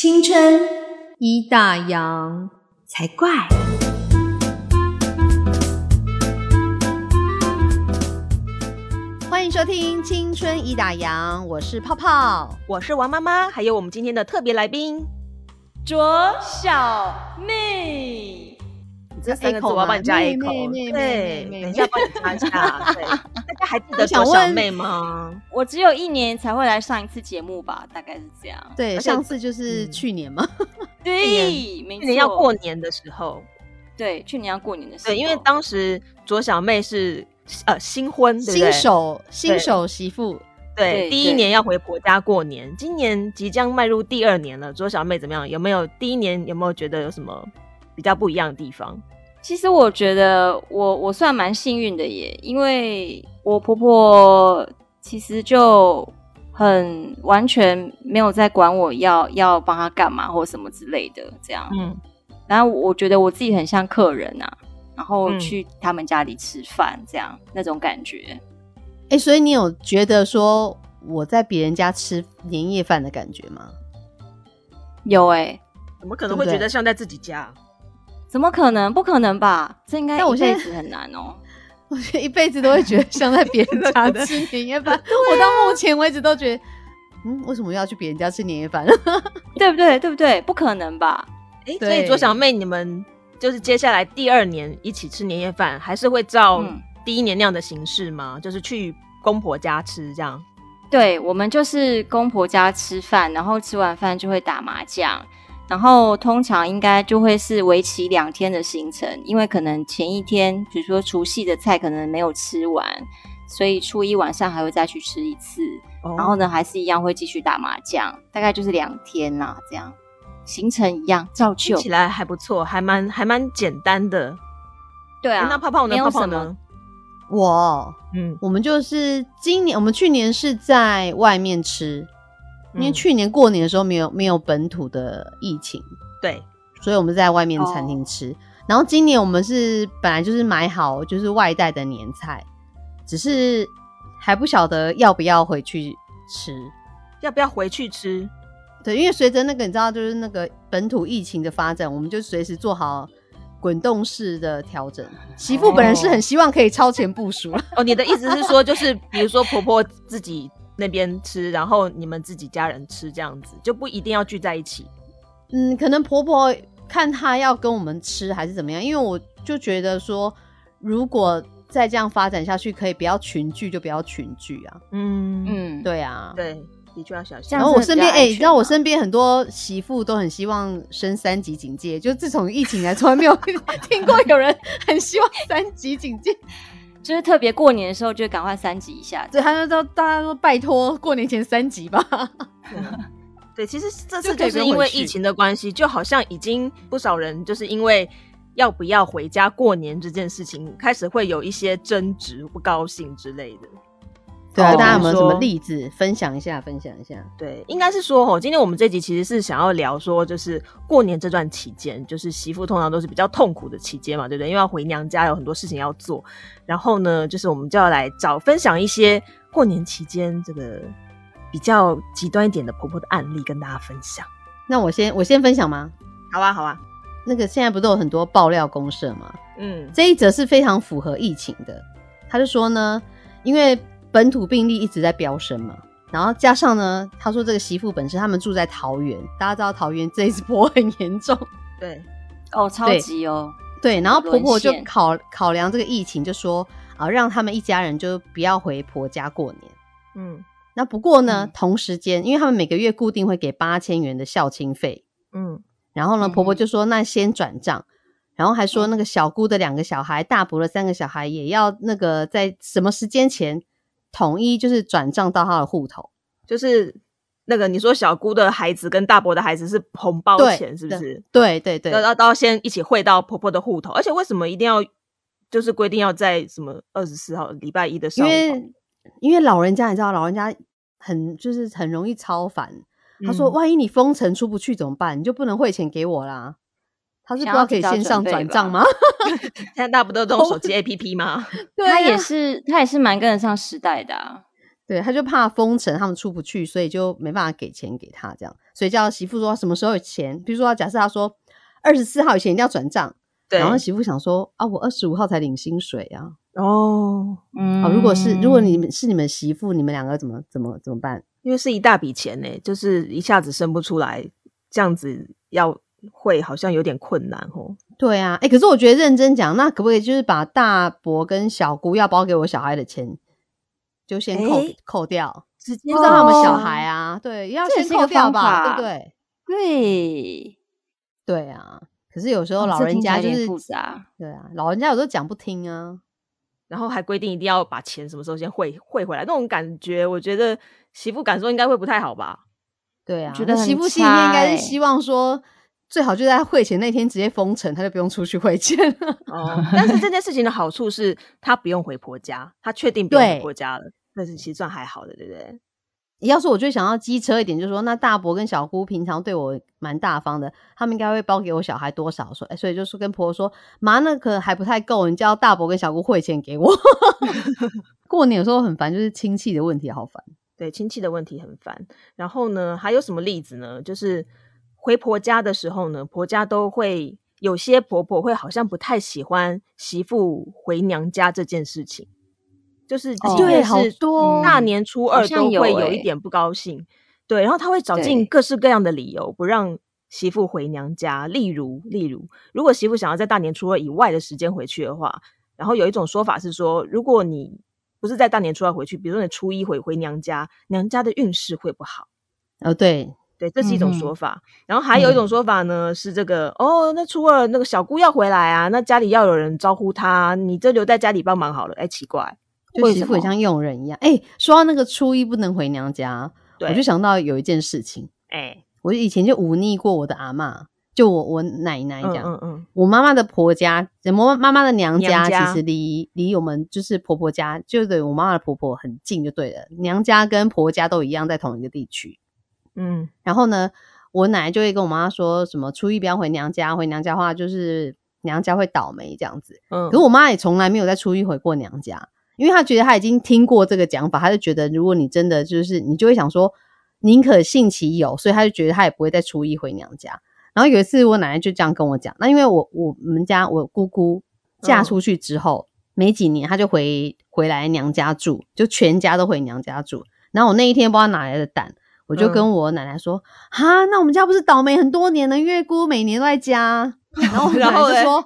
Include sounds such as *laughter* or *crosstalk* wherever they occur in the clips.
青春一大洋才怪。欢迎收听《青春一打烊》，我是泡泡，我是王妈妈，还有我们今天的特别来宾卓小妹。这三个字我要帮你加 echo，对，等一下帮你加一下。对，*laughs* 大家还记得卓小妹吗？*laughs* 我只有一年才会来上一次节目吧，大概是这样。对，上次就是去年嘛。*laughs* 对，去年要过年的时候。对，去年要过年的时候。对，因为当时左小妹是呃新婚，新手新手媳妇。对，第一年要回婆家过年，今年即将迈入第二年了。左小妹怎么样？有没有第一年有没有觉得有什么比较不一样的地方？其实我觉得我我算蛮幸运的耶，因为我婆婆其实就很完全没有在管我要要帮她干嘛或什么之类的这样。嗯，然后我觉得我自己很像客人啊，然后去他们家里吃饭这样那种感觉。哎，所以你有觉得说我在别人家吃年夜饭的感觉吗？有哎，怎么可能会觉得像在自己家？怎么可能？不可能吧？这应该一辈子很难哦。*laughs* 我觉得一辈子都会觉得像在别人家吃年夜饭。*laughs* 我到目前为止都觉得，嗯，为什么要去别人家吃年夜饭？*laughs* 对不对？对不对？不可能吧？哎，所以左小妹，你们就是接下来第二年一起吃年夜饭，还是会照第一年那样的形式吗？就是去公婆家吃这样？对，我们就是公婆家吃饭，然后吃完饭就会打麻将。然后通常应该就会是为期两天的行程，因为可能前一天，比如说除夕的菜可能没有吃完，所以初一晚上还会再去吃一次。然后呢，还是一样会继续打麻将，大概就是两天啦，这样行程一样照旧。起来还不错，还蛮还蛮简单的。对啊，那泡泡呢？泡泡呢？我，嗯，我们就是今年，我们去年是在外面吃。因为去年过年的时候没有没有本土的疫情，对，所以我们在外面餐厅吃。然后今年我们是本来就是买好就是外带的年菜，只是还不晓得要不要回去吃，要不要回去吃？对，因为随着那个你知道，就是那个本土疫情的发展，我们就随时做好滚动式的调整。媳妇本人是很希望可以超前部署 *laughs* 哦，你的意思是说，就是比如说婆婆自己。那边吃，然后你们自己家人吃，这样子就不一定要聚在一起。嗯，可能婆婆看她要跟我们吃还是怎么样，因为我就觉得说，如果再这样发展下去，可以不要群聚就不要群聚啊。嗯嗯，对啊，对，的确要小心。然后我身边，哎，你知道我身边很多媳妇都很希望升三级警戒，就自从疫情来，从来没有 *laughs* 听过有人很希望三级警戒。就是特别过年的时候，就赶快三级一下。对，他说大家说拜托，过年前三级吧。*laughs* 对，其实这次就是因为疫情的关系，就好像已经不少人就是因为要不要回家过年这件事情，开始会有一些争执、不高兴之类的。对啊，大家有没有什么例子分享一下？分享一下。对，应该是说哦，今天我们这集其实是想要聊说，就是过年这段期间，就是媳妇通常都是比较痛苦的期间嘛，对不对？因为要回娘家，有很多事情要做。然后呢，就是我们就要来找分享一些过年期间这个比较极端一点的婆婆的案例，跟大家分享。那我先我先分享吗？好啊，好啊。那个现在不都有很多爆料公社吗？嗯，这一则是非常符合疫情的。他就说呢，因为本土病例一直在飙升嘛，然后加上呢，他说这个媳妇本身他们住在桃园，大家知道桃园这一波很严重，对，哦，超级哦，对，然后婆婆就考考量这个疫情，就说啊，让他们一家人就不要回婆家过年。嗯，那不过呢，同时间，因为他们每个月固定会给八千元的孝亲费，嗯，然后呢，婆婆就说那先转账，然后还说那个小姑的两个小孩，大伯的三个小孩也要那个在什么时间前。统一就是转账到他的户头，就是那个你说小姑的孩子跟大伯的孩子是红包钱，是不是？对对对，要要先一起汇到婆婆的户头。而且为什么一定要就是规定要在什么二十四号礼拜一的时候？因为因为老人家你知道，老人家很就是很容易超凡。他说：“万一你封城出不去怎么办？你就不能汇钱给我啦。”他是不知道可以线上转账吗？*laughs* 现在大家不都用手机 *laughs* APP 吗？他也是，他也是蛮跟得上时代的。对，他就怕封城，他们出不去，所以就没办法给钱给他这样，所以叫媳妇说什么时候有钱，比如说假设他说二十四号以前一定要转账，对，然后媳妇想说啊，我二十五号才领薪水啊，哦，嗯，如果是如果你们是你们媳妇，你们两个怎么怎么怎么办？因为是一大笔钱呢，就是一下子生不出来，这样子要会好像有点困难哦。对啊，哎，可是我觉得认真讲，那可不可以就是把大伯跟小姑要包给我小孩的钱？就先扣扣掉，直接让他们小孩啊，对，要先扣掉吧，对不对？对，对啊。可是有时候老人家就是复杂，对啊，老人家有时候讲不听啊，然后还规定一定要把钱什么时候先汇汇回来，那种感觉，我觉得媳妇感受应该会不太好吧？对啊，觉得媳妇心里面应该是希望说，最好就在汇钱那天直接封城，他就不用出去汇钱了。哦，但是这件事情的好处是，他不用回婆家，他确定不用回婆家了。那是其实算还好的，对不对？要是我就想要机车一点，就是说，那大伯跟小姑平常对我蛮大方的，他们应该会包给我小孩多少？说，哎，所以就是跟婆婆说，妈，那可能还不太够，你叫大伯跟小姑汇钱给我。*laughs* 过年有时候很烦，就是亲戚的问题好烦。对，亲戚的问题很烦。然后呢，还有什么例子呢？就是回婆家的时候呢，婆家都会有些婆婆会好像不太喜欢媳妇回娘家这件事情。就是对，好多大年初二都会有一点不高兴，对，然后他会找尽各式各样的理由不让媳妇回娘家。例如，例如，如果媳妇想要在大年初二以外的时间回去的话，然后有一种说法是说，如果你不是在大年初二回去，比如说你初一回回娘家，娘家的运势会不好。哦，对，对，这是一种说法。然后还有一种说法呢，是这个哦，那初二那个小姑要回来啊，那家里要有人招呼她，你就留在家里帮忙好了。哎，奇怪。就媳妇也像佣人一样，哎，说到那个初一不能回娘家，我就想到有一件事情，哎，我以前就忤逆过我的阿妈，就我我奶奶这样，嗯嗯，我妈妈的婆家，我妈妈的娘家其实离离我们就是婆婆家，就对我妈妈的婆婆很近，就对了，娘家跟婆家都一样，在同一个地区，嗯，然后呢，我奶奶就会跟我妈妈说什么初一不要回娘家，回娘家话就是娘家会倒霉这样子，嗯，可是我妈也从来没有在初一回过娘家。因为她觉得她已经听过这个讲法，她就觉得如果你真的就是你就会想说宁可信其有，所以她就觉得她也不会再初一回娘家。然后有一次我奶奶就这样跟我讲，那因为我我们家我姑姑嫁出去之后没几年，她就回回来娘家住，就全家都回娘家住。然后我那一天不知道哪来的胆，我就跟我奶奶说：“哈，那我们家不是倒霉很多年了？因为姑每年都在家。*laughs* ”然后然后就说。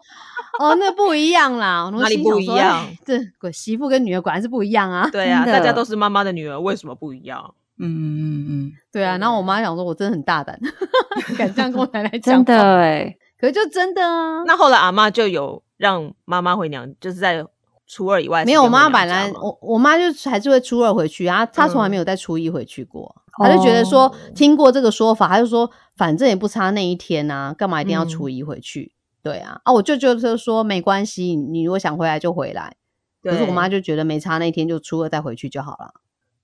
哦，那不一样啦，哪里不一样？*laughs* 这媳妇跟女儿果然是不一样啊。对啊，大家都是妈妈的女儿，为什么不一样？嗯嗯嗯，对啊。然后我妈想说，我真的很大胆，*laughs* 敢这样跟我奶奶讲。真的哎，可是就真的啊。那后来阿妈就有让妈妈回娘，就是在初二以外。没有，我妈本来我我妈就还是会初二回去啊，她从来没有在初一回去过。她就觉得说，听过这个说法，她就说，反正也不差那一天啊，干嘛一定要初一回去？对啊，啊，我舅舅就说没关系，你如果想回来就回来。可是我妈就觉得没差，那一天就初二再回去就好了。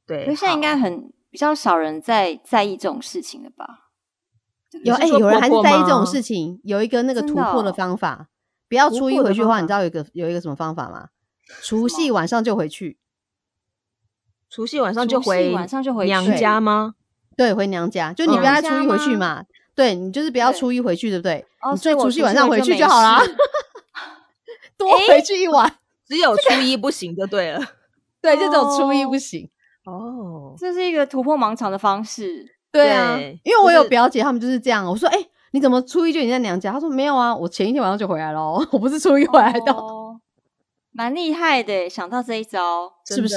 对，现在应该很比较少人在在意这种事情了吧？有哎，有人还是在意这种事情。有一个那个突破的方法，不要初一回去的话，你知道有一个有一个什么方法吗？除夕晚上就回去。除夕晚上就回晚上就回娘家吗？对，回娘家，就你不要在初一回去嘛。对你就是不要初一回去，对不对？你所以除夕晚上回去就好了，*laughs* 多回去一晚。只有初一 *laughs* 不行就对了。对，就只有初一不行。哦，这是一个突破盲肠的方式。对啊，因为我有表姐，他们就是这样。我说：“哎，你怎么初一就已经在娘家？”他说：“没有啊，我前一天晚上就回来了，我不是初一回来的。”蛮厉害的，想到这一招，是不是？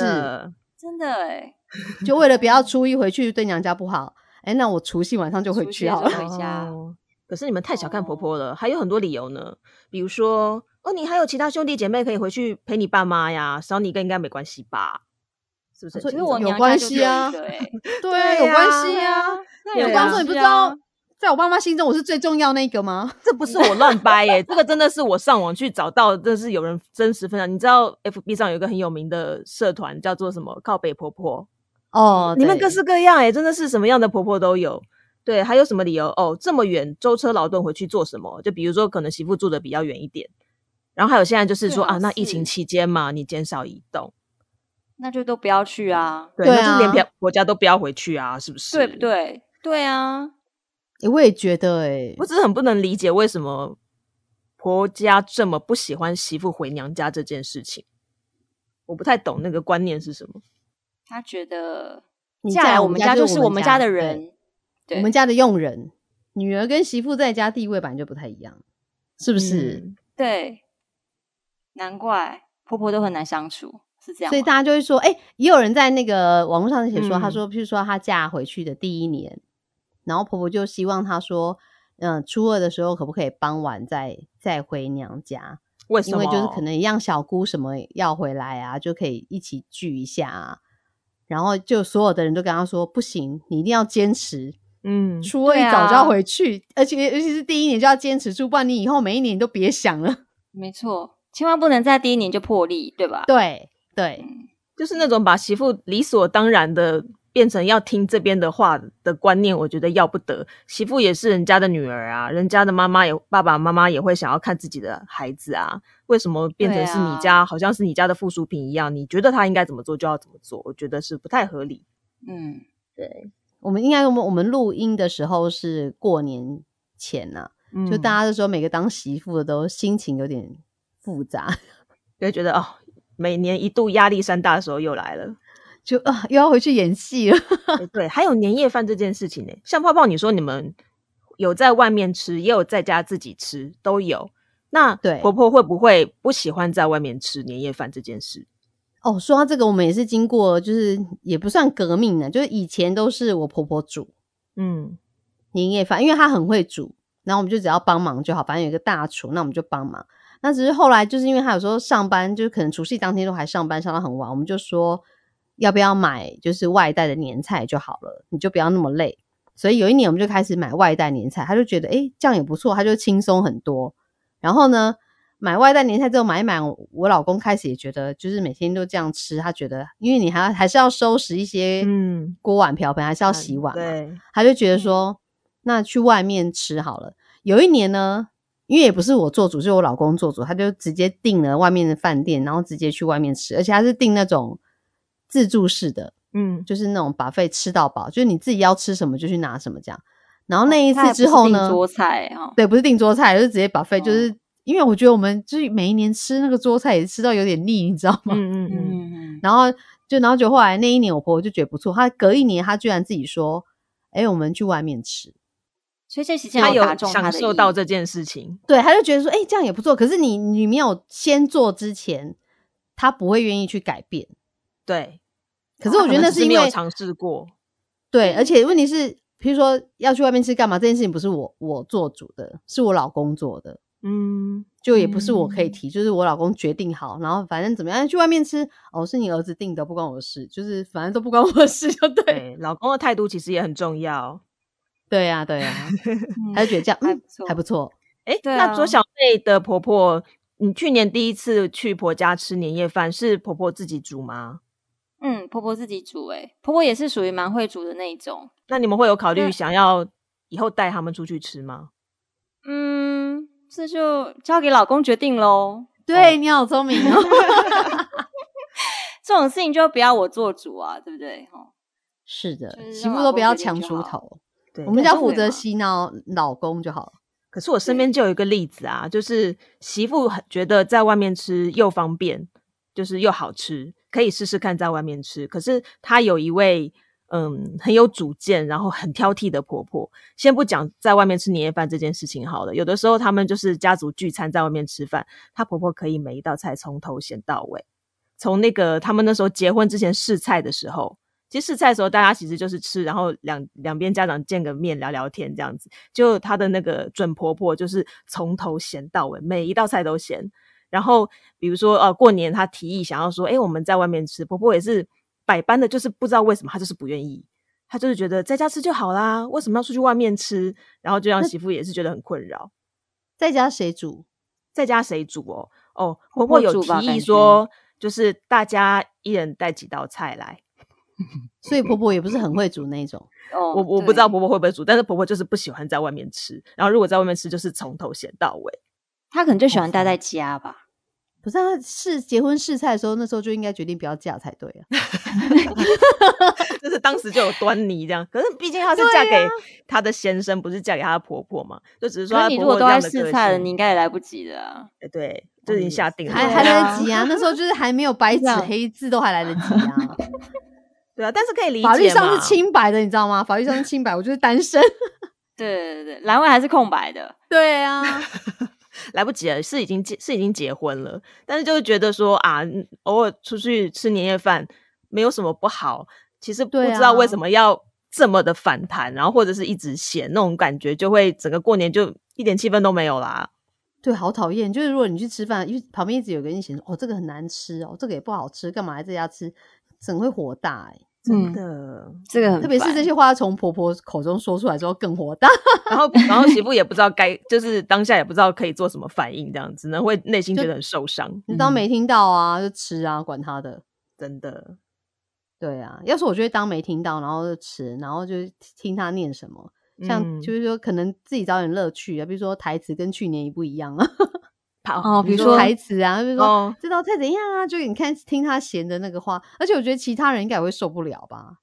真的哎，*laughs* 就为了不要初一回去对娘家不好。哎，那我除夕晚上就回去好了。回家。*laughs* 可是你们太小看婆婆了，还有很多理由呢。比如说，哦，你还有其他兄弟姐妹可以回去陪你爸妈呀，少你一个应该没关系吧？是不是？其实我有关系啊，*laughs* 对，有关系啊。有关系，你不知道，在我爸妈心中我是最重要那个吗？*laughs* 这不是我乱掰耶，这个真的是我上网去找到，这是有人真实分享。你知道，FB 上有一个很有名的社团叫做什么？靠北婆婆。哦，你们各式各样哎，真的是什么样的婆婆都有。对，还有什么理由？哦，这么远舟车劳顿回去做什么？就比如说，可能媳妇住的比较远一点。然后还有现在就是说啊，那疫情期间嘛，你减少移动。那就都不要去啊。对啊，就连婆家都不要回去啊，是不是？对不对？对啊。我也觉得，哎，我只是很不能理解为什么婆家这么不喜欢媳妇回娘家这件事情。我不太懂那个观念是什么。他觉得嫁来我们家就是我们家的人，我们家的佣人。女儿跟媳妇在家地位本来就不太一样，是不是？对，难怪婆婆都很难相处，是这样。所以大家就会说，哎，也有人在那个网络上写说，他说，譬如说她嫁回去的第一年，然后婆婆就希望她说，嗯，初二的时候可不可以傍晚再再回娘家？为什么？因为就是可能一样小姑什么要回来啊，就可以一起聚一下啊。然后就所有的人都跟她说，不行，你一定要坚持。嗯，初二一早就要回去，而且尤其是第一年就要坚持住，不然你以后每一年都别想了。*laughs* 没错，千万不能在第一年就破例，对吧？对对，就是那种把媳妇理所当然的变成要听这边的话的观念，我觉得要不得。媳妇也是人家的女儿啊，人家的妈妈也爸爸妈妈也会想要看自己的孩子啊，为什么变成是你家，好像是你家的附属品一样？你觉得他应该怎么做就要怎么做，我觉得是不太合理。嗯，对。我们应该，我们我们录音的时候是过年前呐，就大家都说每个当媳妇的都心情有点复杂，*laughs* 就觉得哦，每年一度压力山大的时候又来了，就啊又要回去演戏了。*laughs* 对，还有年夜饭这件事情呢，像泡泡你说你们有在外面吃，也有在家自己吃，都有。那对婆婆会不会不喜欢在外面吃年夜饭这件事？哦，说到这个，我们也是经过，就是也不算革命呢，就是以前都是我婆婆煮，嗯，年夜饭，因为她很会煮，然后我们就只要帮忙就好，反正有一个大厨，那我们就帮忙。那只是后来，就是因为她有时候上班，就是可能除夕当天都还上班，上到很晚，我们就说要不要买就是外带的年菜就好了，你就不要那么累。所以有一年我们就开始买外带年菜，他就觉得哎这样也不错，他就轻松很多。然后呢？买外带年菜之后买一买，我老公开始也觉得，就是每天都这样吃，他觉得，因为你还要还是要收拾一些嗯锅碗瓢盆，还是要洗碗嘛，他就觉得说，那去外面吃好了。有一年呢，因为也不是我做主，是我老公做主，他就直接订了外面的饭店，然后直接去外面吃，而且他是订那种自助式的，嗯，就是那种把费吃到饱，就是你自己要吃什么就去拿什么这样。然后那一次之后呢，桌菜啊，对，不是订桌菜，就是直接把费，就是。因为我觉得我们就是每一年吃那个桌菜也吃到有点腻，你知道吗？嗯嗯嗯。然后就然后就后来那一年我婆婆就觉得不错，她隔一年她居然自己说：“哎，我们去外面吃。”所以这期间他有享受到这件事情，对，他就觉得说：“哎，这样也不错。”可是你你没有先做之前，他不会愿意去改变。对。可是我觉得那是因为没有尝试过。对，而且问题是，比如说要去外面吃干嘛？这件事情不是我我做主的，是我老公做的。嗯，就也不是我可以提，就是我老公决定好，然后反正怎么样去外面吃哦，是你儿子定的，不关我的事，就是反正都不关我的事，就对。老公的态度其实也很重要，对呀，对呀，*laughs* 他就觉得这样嗯还不错。哎，那左小妹的婆婆，你去年第一次去婆家吃年夜饭，是婆婆自己煮吗？嗯，婆婆自己煮，哎，婆婆也是属于蛮会煮的那种。那你们会有考虑想要以后带他们出去吃吗？嗯。这就交给老公决定喽。对你好聪明哦，*laughs* 这种事情就不要我做主啊，对不对？哈，是的，媳妇都不要强出头。对，我们只要负责洗脑老公就好了。可是我身边就有一个例子啊，就是媳妇觉得在外面吃又方便，就是又好吃，可以试试看在外面吃。可是她有一位。嗯，很有主见，然后很挑剔的婆婆。先不讲在外面吃年夜饭这件事情好了，有的时候他们就是家族聚餐，在外面吃饭，她婆婆可以每一道菜从头咸到尾。从那个他们那时候结婚之前试菜的时候，其实试菜的时候大家其实就是吃，然后两两边家长见个面聊聊天这样子。就她的那个准婆婆就是从头咸到尾，每一道菜都咸。然后比如说呃过年他提议想要说，哎我们在外面吃，婆婆也是。百般的就是不知道为什么她就是不愿意，她就是觉得在家吃就好啦，为什么要出去外面吃？然后就让媳妇也是觉得很困扰。在家谁煮？在家谁煮哦？哦，婆婆有提议说，就是大家一人带几道菜来。*laughs* 所以婆婆也不是很会煮那种。*laughs* 哦，我我不知道婆婆会不会煮，但是婆婆就是不喜欢在外面吃。然后如果在外面吃，就是从头咸到尾。她可能就喜欢待在家吧。不是啊，试结婚试菜的时候，那时候就应该决定不要嫁才对啊。*laughs* 就是当时就有端倪这样，可是毕竟她是嫁给她的先生，不是嫁给她的婆婆嘛，就只是说你如果都在试菜了，你应该也来不及的啊。哎，对，就已经下定了，还还来得及啊。那时候就是还没有白纸黑字，都还来得及啊。*laughs* 对啊，但是可以理解，法律上是清白的，你知道吗？法律上是清白，我就是单身。对对对，栏位还是空白的。对啊。*laughs* 来不及了，是已经结是已经结婚了，但是就是觉得说啊，偶尔出去吃年夜饭没有什么不好。其实不知道为什么要这么的反弹，然后或者是一直嫌那种感觉，就会整个过年就一点气氛都没有啦。对，好讨厌。就是如果你去吃饭，因为旁边一直有个人嫌哦，这个很难吃哦，这个也不好吃，干嘛来这家吃？整会火大哎。真的，这个特别是这些话从婆婆口中说出来之后更火大，*laughs* 然后然后媳妇也不知道该，就是当下也不知道可以做什么反应，这样只能会内心觉得很受伤。你当没听到啊，就吃啊，管他的，真的。对啊，要是我就会当没听到，然后就吃，然后就听他念什么，像就是说可能自己找点乐趣啊，比如说台词跟去年一不一样啊。哦，比如说台词啊，比如说这道菜怎样啊？就你看听他闲的那个话，而且我觉得其他人应该也会受不了吧？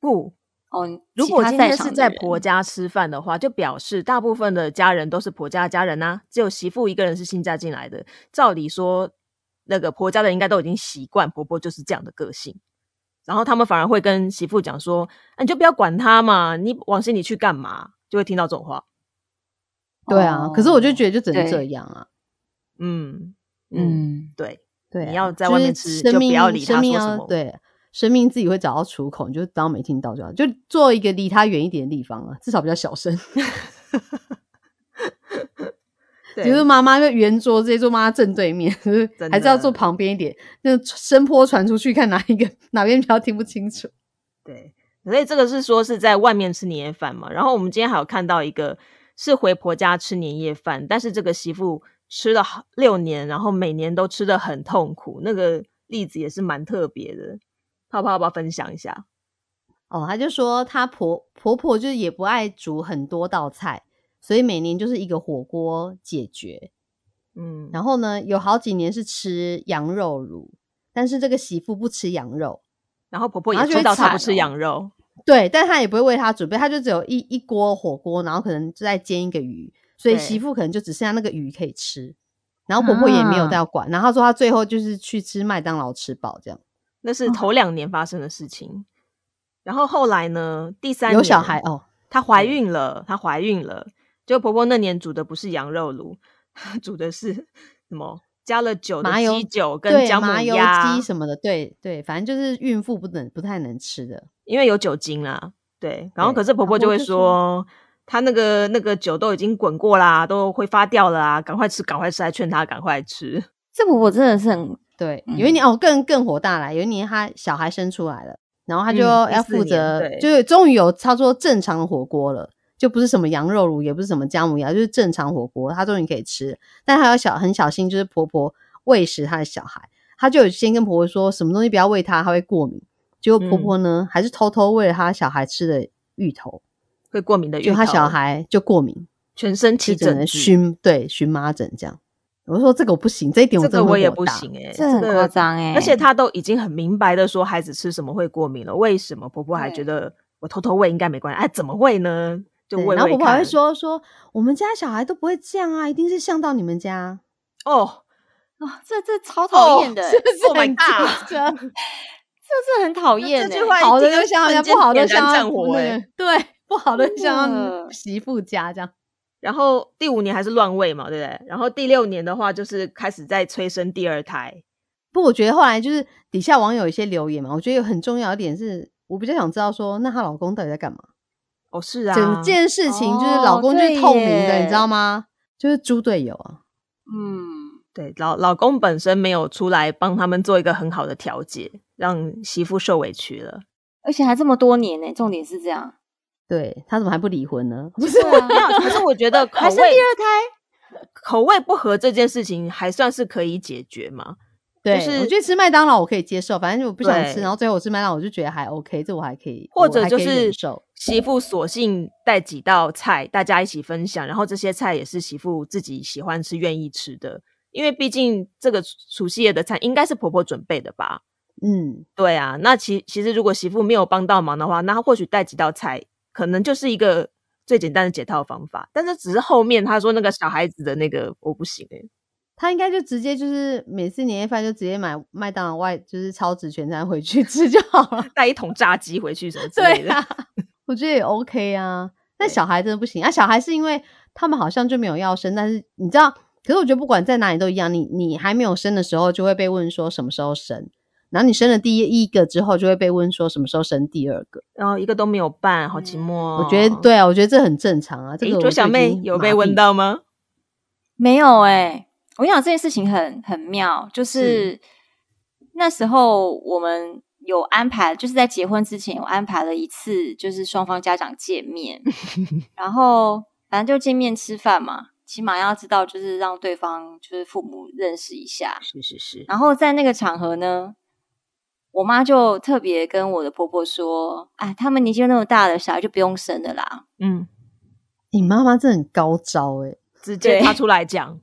不哦，*laughs* 如果今天是在婆家吃饭的话，就表示大部分的家人都是婆家的家人呐，只有媳妇一个人是新嫁进来的。照理说，那个婆家的应该都已经习惯婆婆就是这样的个性，然后他们反而会跟媳妇讲说：“你就不要管他嘛，你往心里去干嘛？”就会听到这种话。对啊，可是我就觉得就只能这样啊。嗯嗯，对对，你要在外面吃，就不要理他说什么。对，生命自己会找到出口，你就当没听到就好，就做一个离他远一点的地方啊，至少比较小声。*laughs* 比如妈妈就圆桌，直接坐妈妈正对面，还是要坐旁边一点，那声波传出去，看哪一个哪边比较听不清楚。对，所以这个是说是在外面吃年夜饭嘛。然后我们今天还有看到一个。是回婆家吃年夜饭，但是这个媳妇吃了六年，然后每年都吃的很痛苦。那个例子也是蛮特别的，泡泡要不要分享一下？哦，他就说他婆婆婆就是也不爱煮很多道菜，所以每年就是一个火锅解决。嗯，然后呢，有好几年是吃羊肉卤，但是这个媳妇不吃羊肉，然后婆婆也知道她不吃羊肉。对，但他也不会为他准备，他就只有一一锅火锅，然后可能就在煎一个鱼，所以媳妇可能就只剩下那个鱼可以吃，然后婆婆也没有要管。然后他说他最后就是去吃麦当劳吃饱这样。那是头两年发生的事情，然后后来呢？第三有小孩哦，她怀孕了，她怀孕了，就婆婆那年煮的不是羊肉炉，*laughs* 煮的是什么？加了酒的鸡酒跟姜母鸭鸡什么的，对对，反正就是孕妇不能不太能吃的。因为有酒精啦，对，然后可是婆婆就会说，她那个那个酒都已经滚过啦，都会发掉了啊，赶快吃，赶快吃，还劝她赶快吃。*laughs* 这婆婆真的是很对。有一年哦，更更火大了，有一年她小孩生出来了，然后她就要负责，就是终于有操作正常的火锅了，就不是什么羊肉炉，也不是什么姜母鸭，就是正常火锅，她终于可以吃。但她要小很小心，就是婆婆喂食她的小孩，她就有先跟婆婆说，什么东西不要喂她，她会过敏。结果婆婆呢，还是偷偷喂了她小孩吃的芋头，会过敏的芋头，就她小孩就过敏，全身起疹荨，对荨麻疹这样。我说这个我不行，这一点我真的我也不行哎，这很夸张哎。而且她都已经很明白的说孩子吃什么会过敏了，为什么婆婆还觉得我偷偷喂应该没关系？哎，怎么会呢？就喂然后婆婆还会说说我们家小孩都不会这样啊，一定是像到你们家哦哦，这这超讨厌的，*laughs* 是不是很夸 *laughs* 这是很讨厌这句话好的就像不好的像 *laughs* 对，不好的像媳妇家这样。然后第五年还是乱喂嘛，对不对？然后第六年的话，就是开始在催生第二胎。不，我觉得后来就是底下网友一些留言嘛，我觉得有很重要一点是，我比较想知道说，那她老公到底在干嘛？哦，是啊，整件事情就是老公就是透明的，你知道吗？就是猪队友啊。嗯。对，老老公本身没有出来帮他们做一个很好的调解，让媳妇受委屈了，而且还这么多年呢。重点是这样，对他怎么还不离婚呢？不是 *laughs* 啊，可是我觉得 *laughs* 还是第二胎，口味不合这件事情还算是可以解决嘛。对，我觉得吃麦当劳我可以接受，反正我不想吃，然后最后我吃麦当劳，我就觉得还 OK，这我还可以，或者就是媳妇索性带几道菜，大家一起分享，然后这些菜也是媳妇自己喜欢吃、愿意吃的。因为毕竟这个除夕夜的菜应该是婆婆准备的吧？嗯，对啊。那其其实如果媳妇没有帮到忙的话，那她或许带几道菜，可能就是一个最简单的解套方法。但是只是后面他说那个小孩子的那个我不行哎，他应该就直接就是每次年夜饭就直接买麦当劳外就是超值全餐回去吃就好了，带一桶炸鸡回去什么之类的。我觉得也 OK 啊。但小孩真的不行啊！小孩是因为他们好像就没有要生，但是你知道，可是我觉得不管在哪里都一样，你你还没有生的时候就会被问说什么时候生，然后你生了第一个之后就会被问说什么时候生第二个，然后一个都没有办，好寂寞。我觉得对啊，我觉得这很正常啊。这个卓小妹有被问到吗？没有哎，我想这件事情很很妙，就是那时候我们。有安排，就是在结婚之前有安排了一次，就是双方家长见面，*laughs* 然后反正就见面吃饭嘛，起码要知道，就是让对方就是父母认识一下。是是是。然后在那个场合呢，我妈就特别跟我的婆婆说：“哎，他们年纪那么大了，小孩就不用生了啦。”嗯，你妈妈真的很高招哎，直接她出来讲，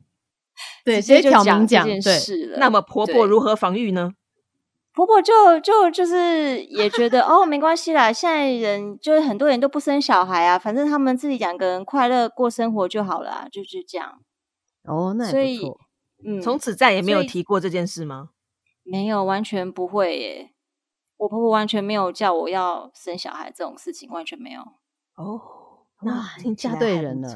对，直接挑明讲这件事了。那么婆婆如何防御呢？婆婆就就就是也觉得哦，没关系啦，现在人就是很多人都不生小孩啊，反正他们自己两个人快乐过生活就好了，就是这样。哦，那所以嗯，从此再也没有提过这件事吗？没有，完全不会耶。我婆婆完全没有叫我要生小孩这种事情，完全没有。哦，那，嫁对人了。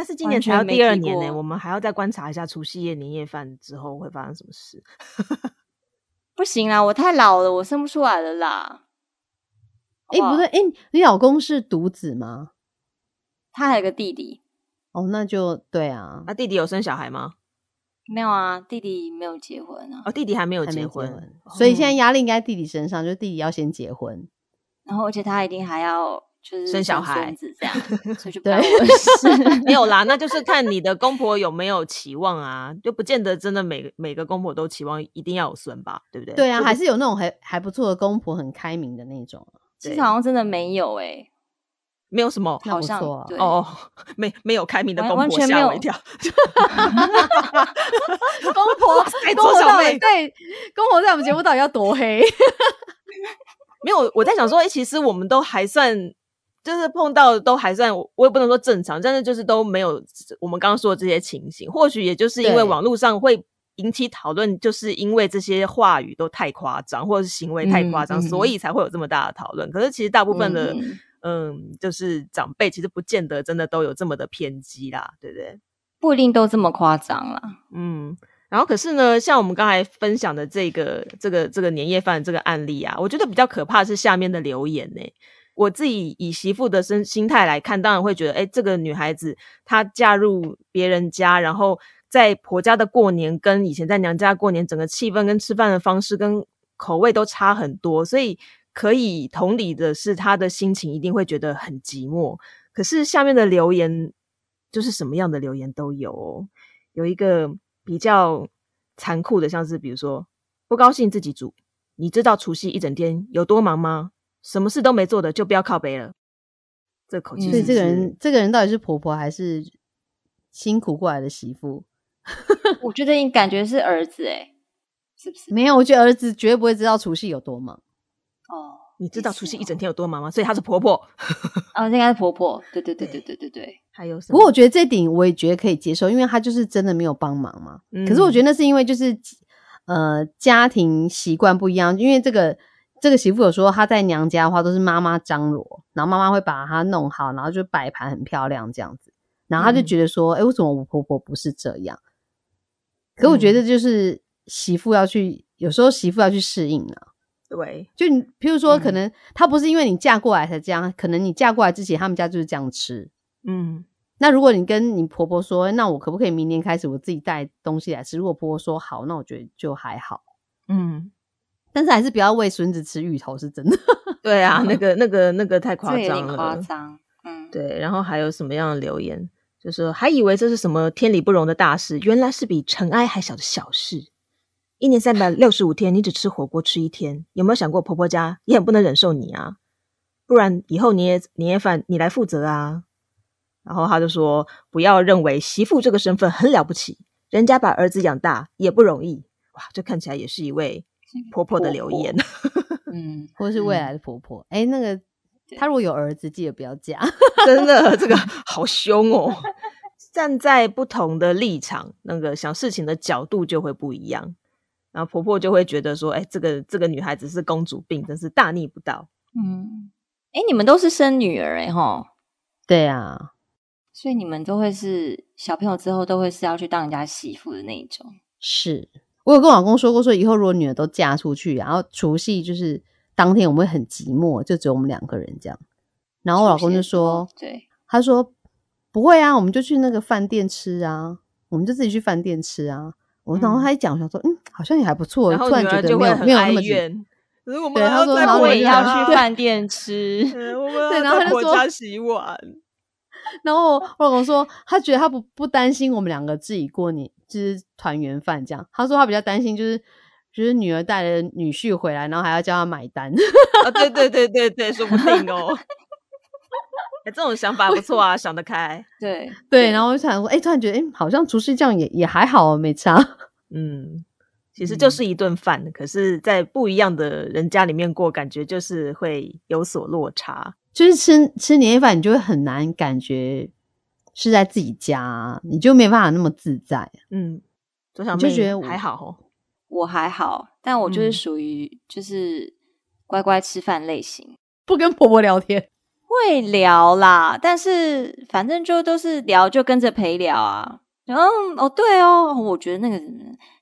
错，但是今年才第二年呢，我们还要再观察一下除夕夜年夜饭之后会发生什么事。*laughs* 不行啊，我太老了，我生不出来了啦。哎，不对，哎，你老公是独子吗？他还有个弟弟。哦，那就对啊。那弟弟有生小孩吗？没有啊，弟弟没有结婚啊。哦，弟弟还没有结婚，所以现在压力应该弟弟身上，就是弟弟要先结婚，然后而且他一定还要。就是生小孩子这样，所以就 *laughs* *laughs* *laughs* 没有啦。那就是看你的公婆有没有期望啊，就不见得真的每每个公婆都期望一定要有孙吧，对不对？对啊，还是有那种还还不错的公婆，很开明的那种。其实好像真的没有哎，没有什么，好像哦，没没有开明的公婆，吓我一跳。公婆，公婆到底对公婆在我们节目到底要多黑？没有，我在想说，哎，其实我们都还算。就是碰到都还算，我也不能说正常，但是就是都没有我们刚刚说的这些情形。或许也就是因为网络上会引起讨论，就是因为这些话语都太夸张，或者是行为太夸张，所以才会有这么大的讨论。可是其实大部分的，嗯，就是长辈其实不见得真的都有这么的偏激啦，对不对？不一定都这么夸张啦。嗯，然后可是呢，像我们刚才分享的这个这个这个年夜饭这个案例啊，我觉得比较可怕是下面的留言呢。我自己以媳妇的身心态来看，当然会觉得，哎，这个女孩子她嫁入别人家，然后在婆家的过年跟以前在娘家过年，整个气氛跟吃饭的方式跟口味都差很多，所以可以同理的是，她的心情一定会觉得很寂寞。可是下面的留言就是什么样的留言都有，哦有一个比较残酷的，像是比如说不高兴自己煮，你知道除夕一整天有多忙吗？什么事都没做的就不要靠背了，这口气。所以这个人，这个人到底是婆婆还是辛苦过来的媳妇？*laughs* 我觉得你感觉是儿子哎，是不是？没有，我觉得儿子绝对不会知道除夕有多忙。哦，你知道除夕一整天有多忙吗？所以她是婆婆。哦，应该是婆婆。对对对对对对对。还有什么？不过我觉得这点我也觉得可以接受，因为他就是真的没有帮忙嘛。可是我觉得那是因为就是呃家庭习惯不一样，因为这个。这个媳妇有说，她在娘家的话都是妈妈张罗，然后妈妈会把她弄好，然后就摆盘很漂亮这样子。然后她就觉得说，哎，为什么我婆婆不是这样？可我觉得就是媳妇要去，有时候媳妇要去适应啊。对，就你，譬如说，可能她不是因为你嫁过来才这样，可能你嫁过来之前他们家就是这样吃。嗯，那如果你跟你婆婆说，那我可不可以明年开始我自己带东西来吃？如果婆婆说好，那我觉得就还好。嗯。但是还是不要喂孙子吃芋头，是真的。*laughs* 对啊，那 *laughs* 个、那个、那个太夸张了。夸张，嗯，对。然后还有什么样的留言？就是还以为这是什么天理不容的大事，原来是比尘埃还小的小事。一年三百六十五天，你只吃火锅吃一天，有没有想过婆婆家也很不能忍受你啊？不然以后年夜年夜饭你来负责啊。然后他就说，不要认为媳妇这个身份很了不起，人家把儿子养大也不容易。哇，这看起来也是一位婆婆的留言，*laughs* 嗯，或者是未来的婆婆。哎，那个她如果有儿子，记得不要嫁。*laughs* 真的，这个 *laughs* 好凶哦。站在不同的立场，那个想事情的角度就会不一样。然后婆婆就会觉得说：“哎，这个这个女孩子是公主病，真是大逆不道。”嗯，哎，你们都是生女儿哎吼？对啊，所以你们都会是小朋友之后都会是要去当人家媳妇的那一种。是我有跟我老公说过，说以后如果女儿都嫁出去，然后除夕就是当天我们会很寂寞，就只有我们两个人这样。然后我老公就说：“对，他说不会啊，我们就去那个饭店吃啊，我们就自己去饭店吃啊。”我然后他一讲，想说，嗯，好像也还不错。突然觉得没有没有那么远。对，他说我也要去饭店吃。对，然后他就说洗碗。然后我老公说，他觉得他不不担心我们两个自己过年就是团圆饭这样。他说他比较担心，就是就是女儿带了女婿回来，然后还要叫他买单。啊，对对对对对，说不定哦。*laughs* 哎，这种想法不错啊，*laughs* 想得开。对对，然后我就想说，哎，突然觉得，哎，好像厨师这样也也还好，没差。*laughs* 嗯，其实就是一顿饭，可是，在不一样的人家里面过，感觉就是会有所落差。就是吃吃年夜饭，你就会很难感觉是在自己家，你就没办法那么自在。嗯，左小妹就觉得还好，我还好，但我就是属于就是乖乖吃饭类型，不跟婆婆聊天。会聊啦，但是反正就都是聊，就跟着陪聊啊。然后哦，对哦，我觉得那个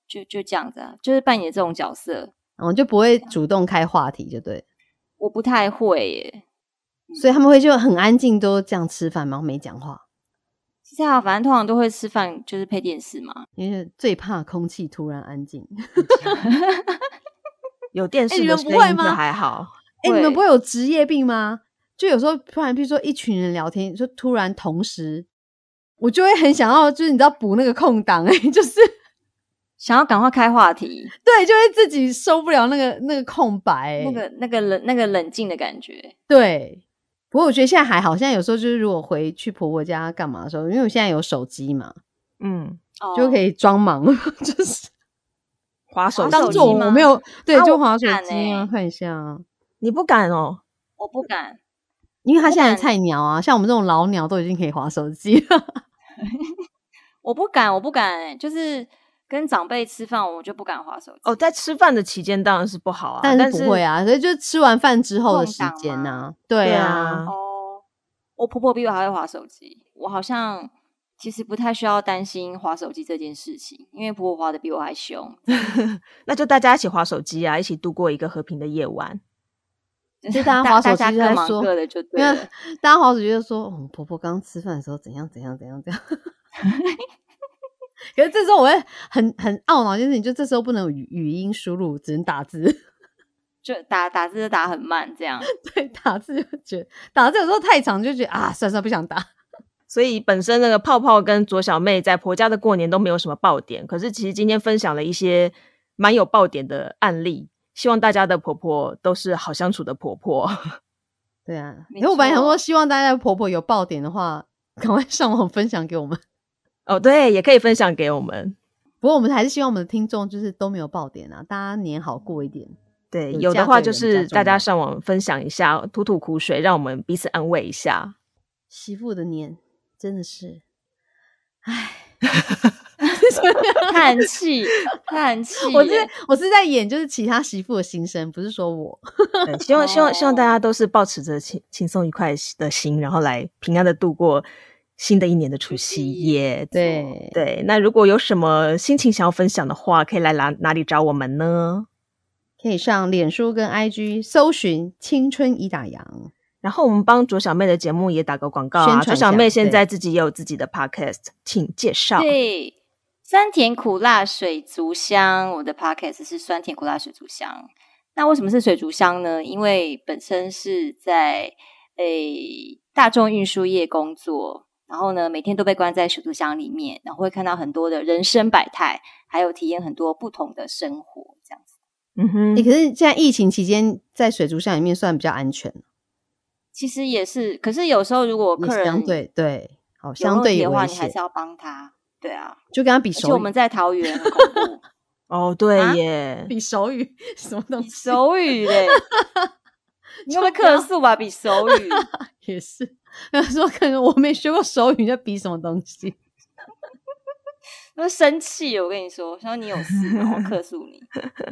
就就这样子啊，就是扮演这种角色，我就不会主动开话题，就对。我不太会耶，所以他们会就很安静，都这样吃饭吗？没讲话。是这样，反正通常都会吃饭，就是配电视嘛。因为最怕空气突然安静。*laughs* 有电视的声音就还好。哎，你们不会有职业病吗？就有时候突然，比如说一群人聊天，就突然同时，我就会很想要，就是你知道补那个空档，哎，*laughs* 就是想要赶快开话题，对，就会自己受不了那个那个空白，那个那个冷那个冷静的感觉。对，不过我觉得现在还好，现在有时候就是如果回去婆婆家干嘛的时候，因为我现在有手机嘛，嗯，就可以装忙，*laughs* 就是划手机，当做我没有对，就划手机啊，看一下，你不敢哦，我不敢。因为他现在菜鸟啊，像我们这种老鸟都已经可以划手机了。*laughs* 我不敢，我不敢，就是跟长辈吃饭，我就不敢划手机。哦，在吃饭的期间当然是不好啊，但是不会啊，所以就吃完饭之后的时间呢？对啊。哦，我婆婆比我还会划手机，我好像其实不太需要担心划手机这件事情，因为婆婆划的比我还凶。*laughs* 那就大家一起划手机啊，一起度过一个和平的夜晚。*laughs* 就大家划手机在说，因为大家划手机就说，哦，婆婆刚刚吃饭的时候怎样怎样怎样怎样。*laughs* 可是这时候我会很很懊恼，就是你就这时候不能语语音输入，只能打字，就打打字打很慢，这样。对，打字就觉得打字有时候太长，就觉得啊，算算不想打。所以本身那个泡泡跟左小妹在婆家的过年都没有什么爆点，可是其实今天分享了一些蛮有爆点的案例。希望大家的婆婆都是好相处的婆婆。*laughs* 对啊，因为我本来想说，希望大家的婆婆有爆点的话，赶快上网分享给我们。哦，对，也可以分享给我们。不过我们还是希望我们的听众就是都没有爆点啊，大家年好过一点。对，有的话就是大家上网分享一下，吐吐苦水，让我们彼此安慰一下。媳妇的年真的是，唉。*laughs* 叹气，叹气。我是我是在演，就是其他媳妇的心声，不是说我。希望希望希望大家都是保持着轻轻松愉快的心，然后来平安的度过新的一年的除夕夜。对对，那如果有什么心情想要分享的话，可以来哪哪里找我们呢？可以上脸书跟 IG 搜寻“青春已打烊”。然后我们帮卓小妹的节目也打个广告啊！卓小妹现在自己也有自己的 podcast，请介绍。对，酸甜苦辣水族箱，我的 podcast 是酸甜苦辣水族箱。那为什么是水族箱呢？因为本身是在诶大众运输业工作，然后呢每天都被关在水族箱里面，然后会看到很多的人生百态，还有体验很多不同的生活，这样子。嗯哼，可是现在疫情期间在水族箱里面算比较安全。其实也是，可是有时候如果客人相对对好相对的话，你还是要帮他。对啊，就跟他比手语。我们在桃园，*laughs* 哦，对耶，比手语 *laughs* 什么东西？手语嘞，*laughs* 你会不会客诉吧？比手语也是。他说：“可能我没学过手语，在比什么东西？*laughs* ”会生气，我跟你说，说你有事，我克诉你。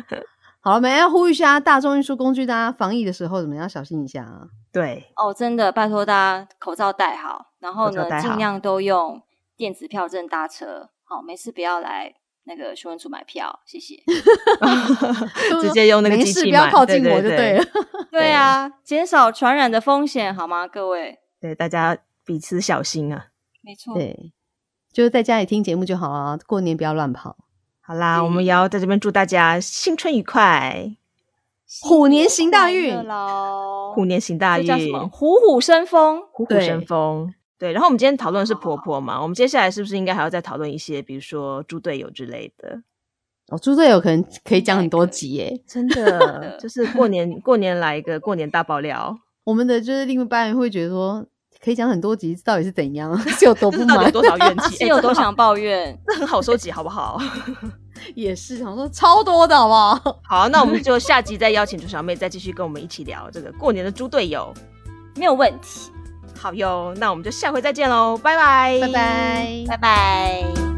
*laughs* 好了，我们要呼吁一下大众运输工具，大家防疫的时候怎么样小心一下啊？对，哦，真的，拜托大家口罩戴好，然后呢，尽量都用电子票证搭车。好，没事不要来那个询问处买票，谢谢。*laughs* 直接用那个机器，不要靠近我就对了。对啊，减少传染的风险，好吗，各位？对，大家彼此小心啊。没错。对。就是在家里听节目就好啊，过年不要乱跑。好啦，我们也要在这边祝大家新春愉快，虎年行大运虎年行大运，叫什么？虎虎生风，虎虎生风。对，然后我们今天讨论的是婆婆嘛，我们接下来是不是应该还要再讨论一些，比如说猪队友之类的？哦，猪队友可能可以讲很多集耶，真的，*laughs* 就是过年过年来一个过年大爆料。我们的就是另一半人会觉得说。可以讲很多集，到底是怎样？*laughs* 是有多不满？有多少怨气？*laughs* 是有多想抱怨？*laughs* 这很好收集，好不好？也是，想说超多的，好不好？好，那我们就下集再邀请朱小妹再继续跟我们一起聊这个过年的猪队友，没有问题。好哟，那我们就下回再见喽，拜拜，拜拜，拜拜。